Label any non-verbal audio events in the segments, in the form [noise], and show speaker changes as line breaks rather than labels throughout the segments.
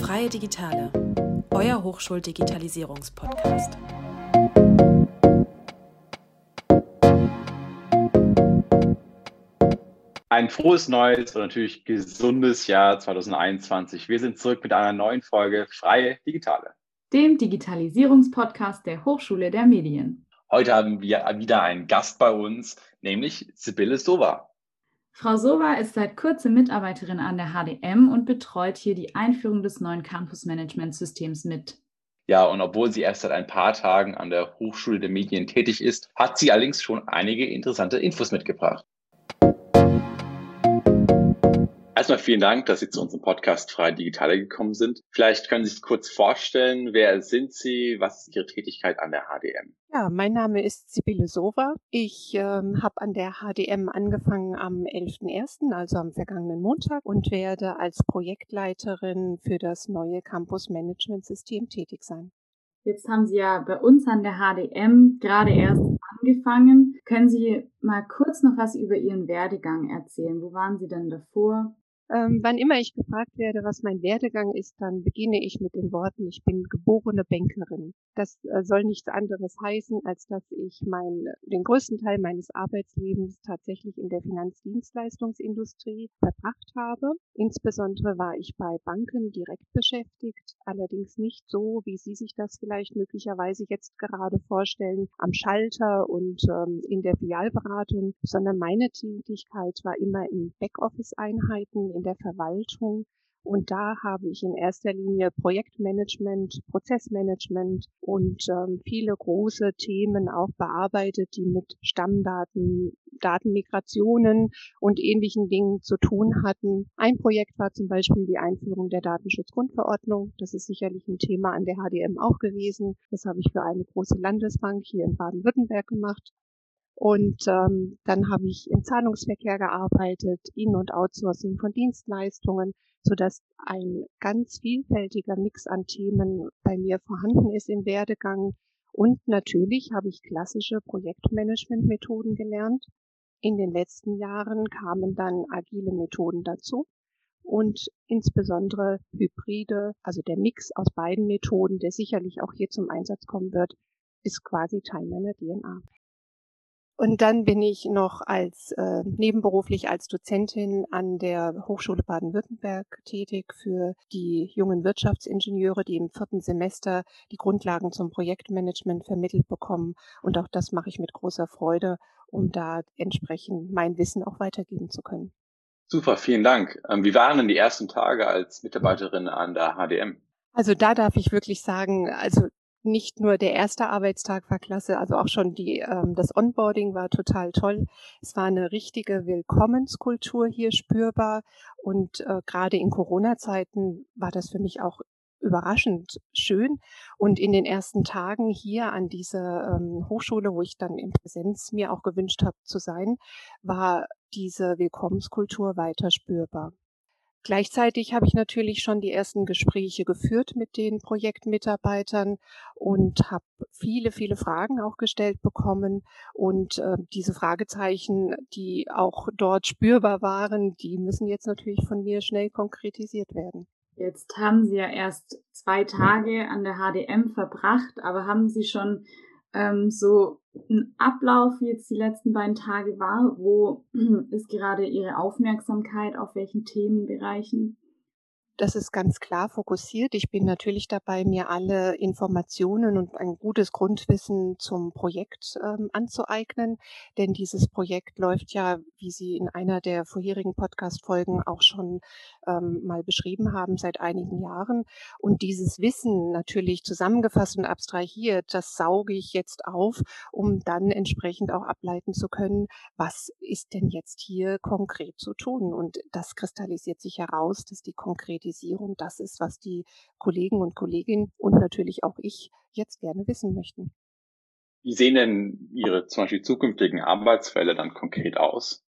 Freie Digitale, euer Hochschuldigitalisierungspodcast.
Ein frohes neues und natürlich gesundes Jahr 2021. Wir sind zurück mit einer neuen Folge Freie Digitale,
dem Digitalisierungspodcast der Hochschule der Medien.
Heute haben wir wieder einen Gast bei uns, nämlich Sibylle Sova.
Frau Sova ist seit kurzem Mitarbeiterin an der HDM und betreut hier die Einführung des neuen Campus-Management-Systems mit.
Ja, und obwohl sie erst seit ein paar Tagen an der Hochschule der Medien tätig ist, hat sie allerdings schon einige interessante Infos mitgebracht. Erstmal vielen Dank, dass Sie zu unserem Podcast Freie Digitale gekommen sind. Vielleicht können Sie sich kurz vorstellen, wer sind Sie, was ist Ihre Tätigkeit an der HDM?
Ja, mein Name ist Sibylle Sova. Ich ähm, habe an der HDM angefangen am 11.01., also am vergangenen Montag, und werde als Projektleiterin für das neue Campus Management System tätig sein.
Jetzt haben Sie ja bei uns an der HDM gerade erst angefangen. Können Sie mal kurz noch was über Ihren Werdegang erzählen? Wo waren Sie denn davor?
Ähm, wann immer ich gefragt werde, was mein Werdegang ist, dann beginne ich mit den Worten, ich bin geborene Bankerin. Das äh, soll nichts anderes heißen, als dass ich mein, den größten Teil meines Arbeitslebens tatsächlich in der Finanzdienstleistungsindustrie verbracht habe. Insbesondere war ich bei Banken direkt beschäftigt, allerdings nicht so, wie Sie sich das vielleicht möglicherweise jetzt gerade vorstellen, am Schalter und ähm, in der Filialberatung, sondern meine Tätigkeit war immer in Backoffice-Einheiten, in der Verwaltung. Und da habe ich in erster Linie Projektmanagement, Prozessmanagement und ähm, viele große Themen auch bearbeitet, die mit Stammdaten, Datenmigrationen und ähnlichen Dingen zu tun hatten. Ein Projekt war zum Beispiel die Einführung der Datenschutzgrundverordnung. Das ist sicherlich ein Thema an der HDM auch gewesen. Das habe ich für eine große Landesbank hier in Baden-Württemberg gemacht. Und ähm, dann habe ich im Zahlungsverkehr gearbeitet, In- und Outsourcing von Dienstleistungen, so dass ein ganz vielfältiger Mix an Themen bei mir vorhanden ist im Werdegang. Und natürlich habe ich klassische Projektmanagement-Methoden gelernt. In den letzten Jahren kamen dann agile Methoden dazu und insbesondere Hybride, also der Mix aus beiden Methoden, der sicherlich auch hier zum Einsatz kommen wird, ist quasi Teil meiner DNA. Und dann bin ich noch als äh, nebenberuflich als Dozentin an der Hochschule Baden-Württemberg tätig für die jungen Wirtschaftsingenieure, die im vierten Semester die Grundlagen zum Projektmanagement vermittelt bekommen. Und auch das mache ich mit großer Freude, um da entsprechend mein Wissen auch weitergeben zu können.
Super, vielen Dank. Ähm, wie waren denn die ersten Tage als Mitarbeiterin an der HDM?
Also da darf ich wirklich sagen, also nicht nur der erste Arbeitstag war klasse, also auch schon die, ähm, das Onboarding war total toll. Es war eine richtige Willkommenskultur hier spürbar und äh, gerade in Corona-Zeiten war das für mich auch überraschend schön. Und in den ersten Tagen hier an dieser ähm, Hochschule, wo ich dann in Präsenz mir auch gewünscht habe zu sein, war diese Willkommenskultur weiter spürbar. Gleichzeitig habe ich natürlich schon die ersten Gespräche geführt mit den Projektmitarbeitern und habe viele, viele Fragen auch gestellt bekommen. Und äh, diese Fragezeichen, die auch dort spürbar waren, die müssen jetzt natürlich von mir schnell konkretisiert werden.
Jetzt haben Sie ja erst zwei Tage an der HDM verbracht, aber haben Sie schon ähm, so ein Ablauf, wie jetzt die letzten beiden Tage war? Wo [clears throat] ist gerade Ihre Aufmerksamkeit auf welchen Themenbereichen?
Das ist ganz klar fokussiert. Ich bin natürlich dabei, mir alle Informationen und ein gutes Grundwissen zum Projekt ähm, anzueignen, denn dieses Projekt läuft ja, wie Sie in einer der vorherigen Podcast-Folgen auch schon ähm, mal beschrieben haben, seit einigen Jahren. Und dieses Wissen natürlich zusammengefasst und abstrahiert, das sauge ich jetzt auf, um dann entsprechend auch ableiten zu können, was ist denn jetzt hier konkret zu tun? Und das kristallisiert sich heraus, dass die konkrete Digitalisierung das ist, was die Kollegen und Kolleginnen und natürlich auch ich jetzt gerne wissen möchten.
Wie sehen denn Ihre zum Beispiel zukünftigen Arbeitsfälle dann konkret aus?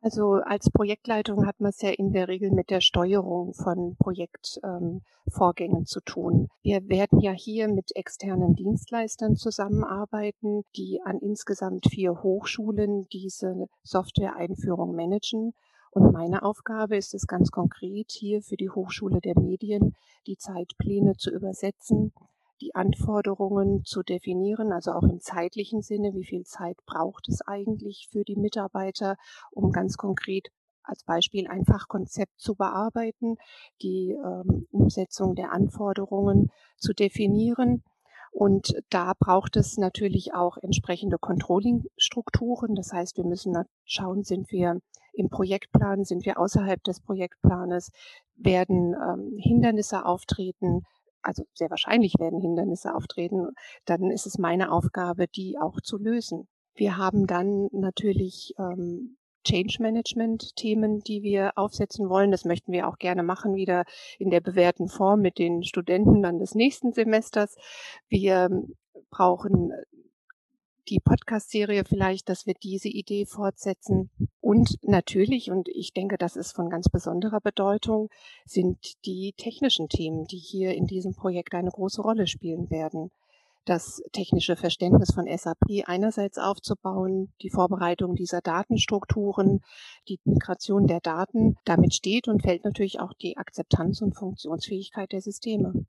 Also als Projektleitung hat man es ja in der Regel mit der Steuerung von Projektvorgängen ähm, zu tun. Wir werden ja hier mit externen Dienstleistern zusammenarbeiten, die an insgesamt vier Hochschulen diese Software-Einführung managen. Und meine Aufgabe ist es ganz konkret, hier für die Hochschule der Medien die Zeitpläne zu übersetzen, die Anforderungen zu definieren, also auch im zeitlichen Sinne, wie viel Zeit braucht es eigentlich für die Mitarbeiter, um ganz konkret als Beispiel ein Fachkonzept zu bearbeiten, die ähm, Umsetzung der Anforderungen zu definieren. Und da braucht es natürlich auch entsprechende Controlling-Strukturen. Das heißt, wir müssen schauen, sind wir im Projektplan, sind wir außerhalb des Projektplanes, werden ähm, Hindernisse auftreten, also sehr wahrscheinlich werden Hindernisse auftreten, dann ist es meine Aufgabe, die auch zu lösen. Wir haben dann natürlich ähm, Change Management Themen, die wir aufsetzen wollen. Das möchten wir auch gerne machen, wieder in der bewährten Form mit den Studenten dann des nächsten Semesters. Wir brauchen die Podcast-Serie vielleicht, dass wir diese Idee fortsetzen. Und natürlich, und ich denke, das ist von ganz besonderer Bedeutung, sind die technischen Themen, die hier in diesem Projekt eine große Rolle spielen werden das technische Verständnis von SAP einerseits aufzubauen, die Vorbereitung dieser Datenstrukturen, die Migration der Daten. Damit steht und fällt natürlich auch die Akzeptanz und Funktionsfähigkeit der Systeme.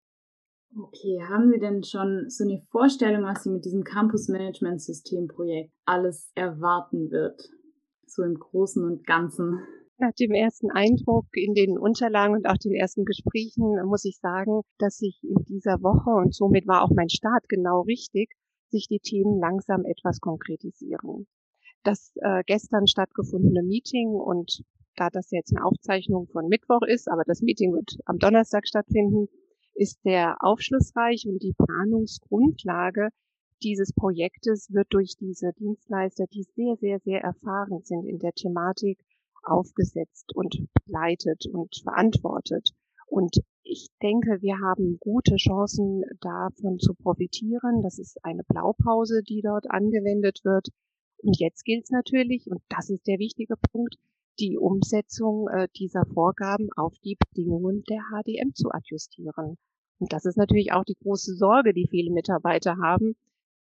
Okay, haben Sie denn schon so eine Vorstellung, was Sie mit diesem Campus Management System Projekt alles erwarten wird? So im Großen und Ganzen.
Nach dem ersten Eindruck in den Unterlagen und auch den ersten Gesprächen muss ich sagen, dass sich in dieser Woche, und somit war auch mein Start genau richtig, sich die Themen langsam etwas konkretisieren. Das äh, gestern stattgefundene Meeting und da das jetzt eine Aufzeichnung von Mittwoch ist, aber das Meeting wird am Donnerstag stattfinden, ist sehr aufschlussreich und die Planungsgrundlage dieses Projektes wird durch diese Dienstleister, die sehr, sehr, sehr erfahren sind in der Thematik, aufgesetzt und begleitet und verantwortet. Und ich denke, wir haben gute Chancen, davon zu profitieren. Das ist eine Blaupause, die dort angewendet wird. Und jetzt gilt es natürlich, und das ist der wichtige Punkt, die Umsetzung äh, dieser Vorgaben auf die Bedingungen der HDM zu adjustieren. Und das ist natürlich auch die große Sorge, die viele Mitarbeiter haben,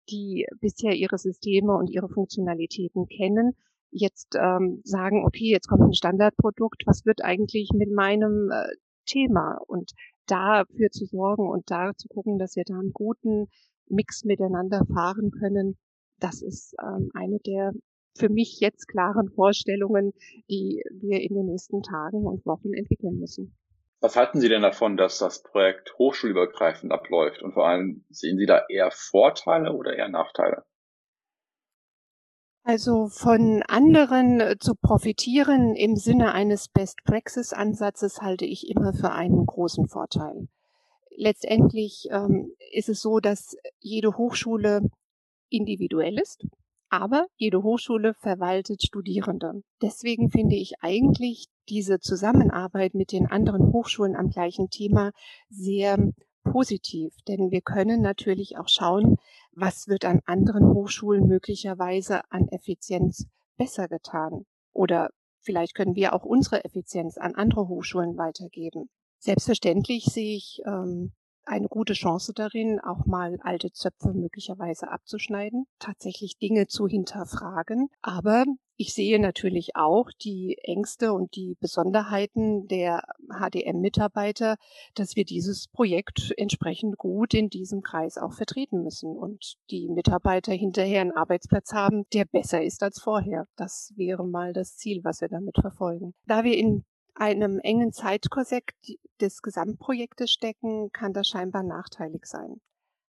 die bisher ihre Systeme und ihre Funktionalitäten kennen, jetzt ähm, sagen, okay, jetzt kommt ein Standardprodukt, was wird eigentlich mit meinem äh, Thema? Und dafür zu sorgen und da zu gucken, dass wir da einen guten Mix miteinander fahren können, das ist ähm, eine der für mich jetzt klaren Vorstellungen, die wir in den nächsten Tagen und Wochen entwickeln müssen.
Was halten Sie denn davon, dass das Projekt hochschulübergreifend abläuft? Und vor allem sehen Sie da eher Vorteile oder eher Nachteile?
Also von anderen äh, zu profitieren im Sinne eines Best-Praxis-Ansatzes halte ich immer für einen großen Vorteil. Letztendlich ähm, ist es so, dass jede Hochschule individuell ist, aber jede Hochschule verwaltet Studierende. Deswegen finde ich eigentlich diese Zusammenarbeit mit den anderen Hochschulen am gleichen Thema sehr positiv, denn wir können natürlich auch schauen, was wird an anderen Hochschulen möglicherweise an Effizienz besser getan. Oder vielleicht können wir auch unsere Effizienz an andere Hochschulen weitergeben. Selbstverständlich sehe ich ähm, eine gute Chance darin, auch mal alte Zöpfe möglicherweise abzuschneiden, tatsächlich Dinge zu hinterfragen. Aber ich sehe natürlich auch die Ängste und die Besonderheiten der HDM-Mitarbeiter, dass wir dieses Projekt entsprechend gut in diesem Kreis auch vertreten müssen und die Mitarbeiter hinterher einen Arbeitsplatz haben, der besser ist als vorher. Das wäre mal das Ziel, was wir damit verfolgen. Da wir in einem engen Zeitkorsett des Gesamtprojektes stecken, kann das scheinbar nachteilig sein.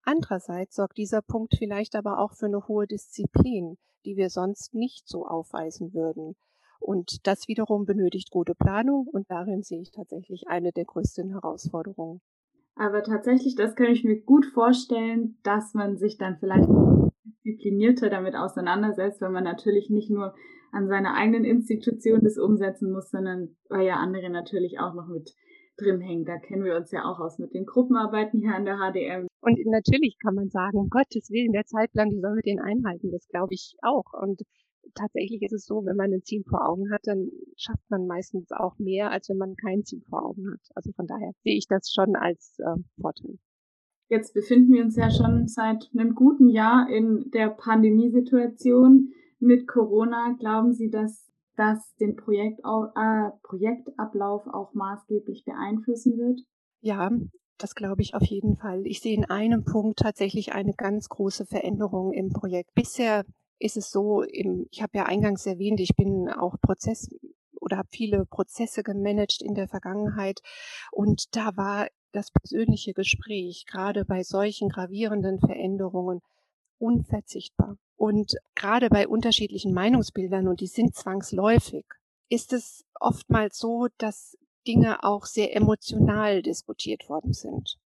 Andererseits sorgt dieser Punkt vielleicht aber auch für eine hohe Disziplin, die wir sonst nicht so aufweisen würden. Und das wiederum benötigt gute Planung und darin sehe ich tatsächlich eine der größten Herausforderungen.
Aber tatsächlich, das kann ich mir gut vorstellen, dass man sich dann vielleicht disziplinierter damit auseinandersetzt, wenn man natürlich nicht nur an seiner eigenen Institution das umsetzen muss, sondern weil ja andere natürlich auch noch mit drin hängen. Da kennen wir uns ja auch aus mit den Gruppenarbeiten hier an der HDM.
Und natürlich kann man sagen, um Gottes Willen, der Zeitplan, die sollen wir den einhalten. Das glaube ich auch. Und tatsächlich ist es so, wenn man ein Ziel vor Augen hat, dann schafft man meistens auch mehr, als wenn man kein Ziel vor Augen hat. Also von daher sehe ich das schon als äh, Vorteil.
Jetzt befinden wir uns ja schon seit einem guten Jahr in der Pandemiesituation mit Corona. Glauben Sie, dass das den Projekt, äh, Projektablauf auch maßgeblich beeinflussen wird?
Ja, das glaube ich auf jeden Fall. Ich sehe in einem Punkt tatsächlich eine ganz große Veränderung im Projekt. Bisher ist es so, im, ich habe ja eingangs erwähnt, ich bin auch Prozess oder habe viele Prozesse gemanagt in der Vergangenheit und da war das persönliche Gespräch gerade bei solchen gravierenden Veränderungen unverzichtbar. Und gerade bei unterschiedlichen Meinungsbildern, und die sind zwangsläufig, ist es oftmals so, dass Dinge auch sehr emotional diskutiert worden sind.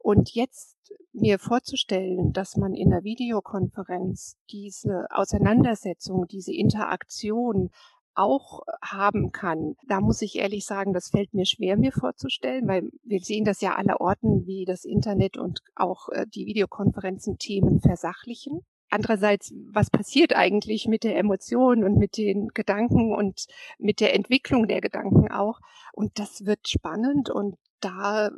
Und jetzt mir vorzustellen, dass man in einer Videokonferenz diese Auseinandersetzung, diese Interaktion auch haben kann. Da muss ich ehrlich sagen, das fällt mir schwer, mir vorzustellen, weil wir sehen das ja aller Orten, wie das Internet und auch äh, die Videokonferenzen Themen versachlichen. Andererseits, was passiert eigentlich mit der Emotion und mit den Gedanken und mit der Entwicklung der Gedanken auch? Und das wird spannend und da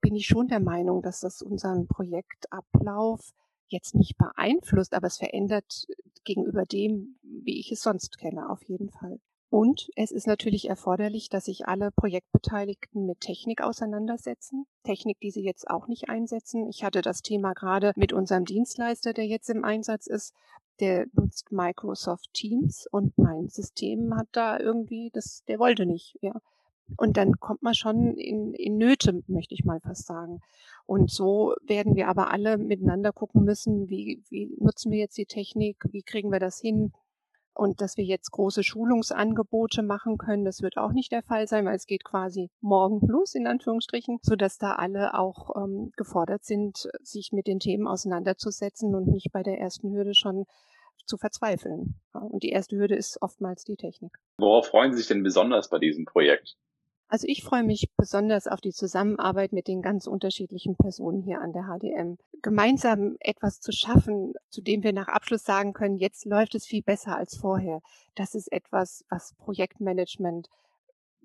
bin ich schon der Meinung, dass das unseren Projektablauf jetzt nicht beeinflusst, aber es verändert gegenüber dem, wie ich es sonst kenne, auf jeden Fall. Und es ist natürlich erforderlich, dass sich alle Projektbeteiligten mit Technik auseinandersetzen. Technik, die sie jetzt auch nicht einsetzen. Ich hatte das Thema gerade mit unserem Dienstleister, der jetzt im Einsatz ist. Der nutzt Microsoft Teams und mein System hat da irgendwie, das, der wollte nicht, ja. Und dann kommt man schon in, in Nöte, möchte ich mal fast sagen. Und so werden wir aber alle miteinander gucken müssen, wie, wie nutzen wir jetzt die Technik, wie kriegen wir das hin. Und dass wir jetzt große Schulungsangebote machen können, das wird auch nicht der Fall sein, weil es geht quasi morgen los, in Anführungsstrichen, sodass da alle auch ähm, gefordert sind, sich mit den Themen auseinanderzusetzen und nicht bei der ersten Hürde schon zu verzweifeln. Und die erste Hürde ist oftmals die Technik.
Worauf freuen Sie sich denn besonders bei diesem Projekt?
Also ich freue mich besonders auf die Zusammenarbeit mit den ganz unterschiedlichen Personen hier an der HDM. Gemeinsam etwas zu schaffen, zu dem wir nach Abschluss sagen können, jetzt läuft es viel besser als vorher. Das ist etwas, was Projektmanagement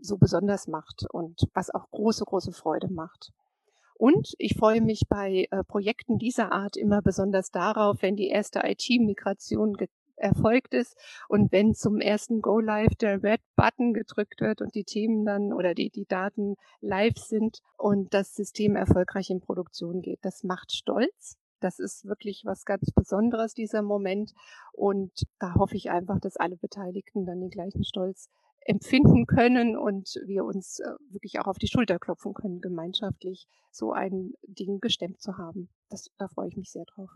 so besonders macht und was auch große, große Freude macht. Und ich freue mich bei äh, Projekten dieser Art immer besonders darauf, wenn die erste IT-Migration erfolgt ist und wenn zum ersten Go Live der Red Button gedrückt wird und die Themen dann oder die, die Daten live sind und das System erfolgreich in Produktion geht. Das macht stolz. Das ist wirklich was ganz Besonderes, dieser Moment. Und da hoffe ich einfach, dass alle Beteiligten dann den gleichen Stolz empfinden können und wir uns äh, wirklich auch auf die Schulter klopfen können, gemeinschaftlich so ein Ding gestemmt zu haben. Das, da freue ich mich sehr drauf.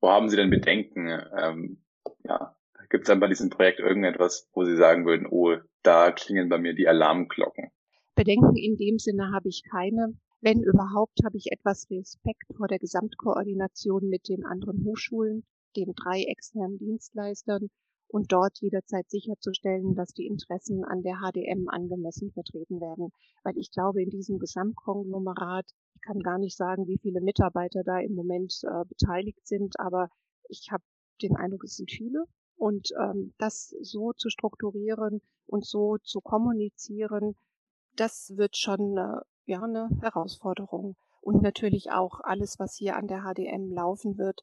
Wo haben Sie denn Bedenken? Ähm, ja, gibt es dann bei diesem Projekt irgendetwas, wo Sie sagen würden, oh, da klingen bei mir die Alarmglocken?
Bedenken in dem Sinne habe ich keine. Wenn überhaupt, habe ich etwas Respekt vor der Gesamtkoordination mit den anderen Hochschulen, den drei externen Dienstleistern und dort jederzeit sicherzustellen, dass die Interessen an der HDM angemessen vertreten werden. Weil ich glaube, in diesem Gesamtkonglomerat, ich kann gar nicht sagen, wie viele Mitarbeiter da im Moment äh, beteiligt sind, aber ich habe den Eindruck, es sind viele. Und ähm, das so zu strukturieren und so zu kommunizieren, das wird schon äh, ja eine Herausforderung. Und natürlich auch alles, was hier an der HDM laufen wird.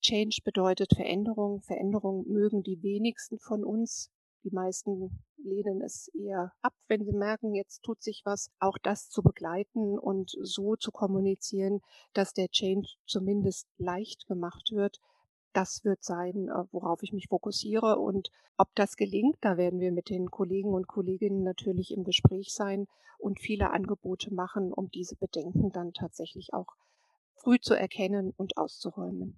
Change bedeutet Veränderung. Veränderung mögen die wenigsten von uns. Die meisten lehnen es eher ab, wenn sie merken, jetzt tut sich was. Auch das zu begleiten und so zu kommunizieren, dass der Change zumindest leicht gemacht wird, das wird sein, äh, worauf ich mich fokussiere. Und ob das gelingt, da werden wir mit den Kollegen und Kolleginnen natürlich im Gespräch sein und viele Angebote machen, um diese Bedenken dann tatsächlich auch früh zu erkennen und auszuräumen.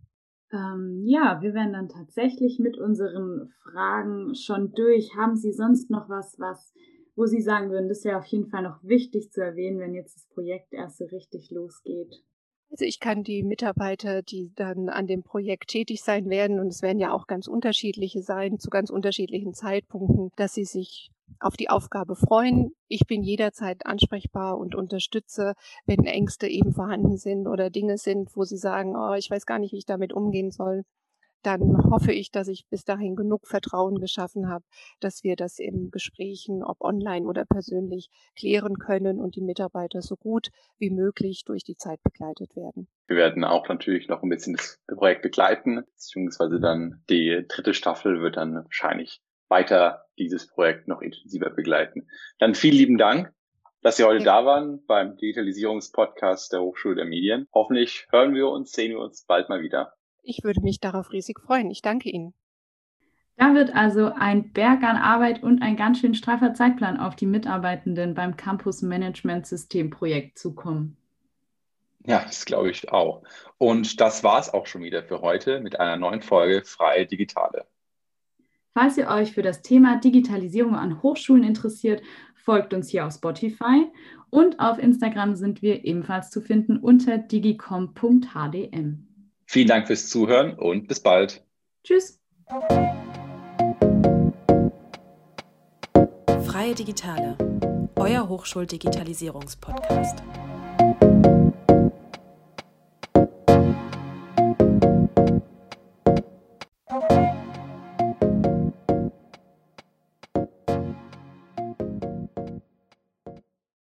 Ähm, ja, wir werden dann tatsächlich mit unseren Fragen schon durch. Haben Sie sonst noch was, was, wo Sie sagen würden, das wäre auf jeden Fall noch wichtig zu erwähnen, wenn jetzt das Projekt erst so richtig losgeht?
Also ich kann die Mitarbeiter, die dann an dem Projekt tätig sein werden, und es werden ja auch ganz unterschiedliche sein, zu ganz unterschiedlichen Zeitpunkten, dass sie sich auf die Aufgabe freuen. Ich bin jederzeit ansprechbar und unterstütze, wenn Ängste eben vorhanden sind oder Dinge sind, wo sie sagen, oh, ich weiß gar nicht, wie ich damit umgehen soll dann hoffe ich, dass ich bis dahin genug Vertrauen geschaffen habe, dass wir das im Gesprächen, ob online oder persönlich, klären können und die Mitarbeiter so gut wie möglich durch die Zeit begleitet werden.
Wir werden auch natürlich noch ein bisschen das Projekt begleiten, beziehungsweise dann die dritte Staffel wird dann wahrscheinlich weiter dieses Projekt noch intensiver begleiten. Dann vielen lieben Dank, dass Sie heute ja. da waren beim Digitalisierungspodcast der Hochschule der Medien. Hoffentlich hören wir uns, sehen wir uns bald mal wieder.
Ich würde mich darauf riesig freuen. Ich danke Ihnen.
Da wird also ein Berg an Arbeit und ein ganz schön straffer Zeitplan auf die Mitarbeitenden beim Campus Management System Projekt zukommen.
Ja, das glaube ich auch. Und das war es auch schon wieder für heute mit einer neuen Folge Freie Digitale.
Falls ihr euch für das Thema Digitalisierung an Hochschulen interessiert, folgt uns hier auf Spotify und auf Instagram sind wir ebenfalls zu finden unter digicom.hdm.
Vielen Dank fürs Zuhören und bis bald.
Tschüss.
Freie Digitale, euer Hochschuldigitalisierungspodcast.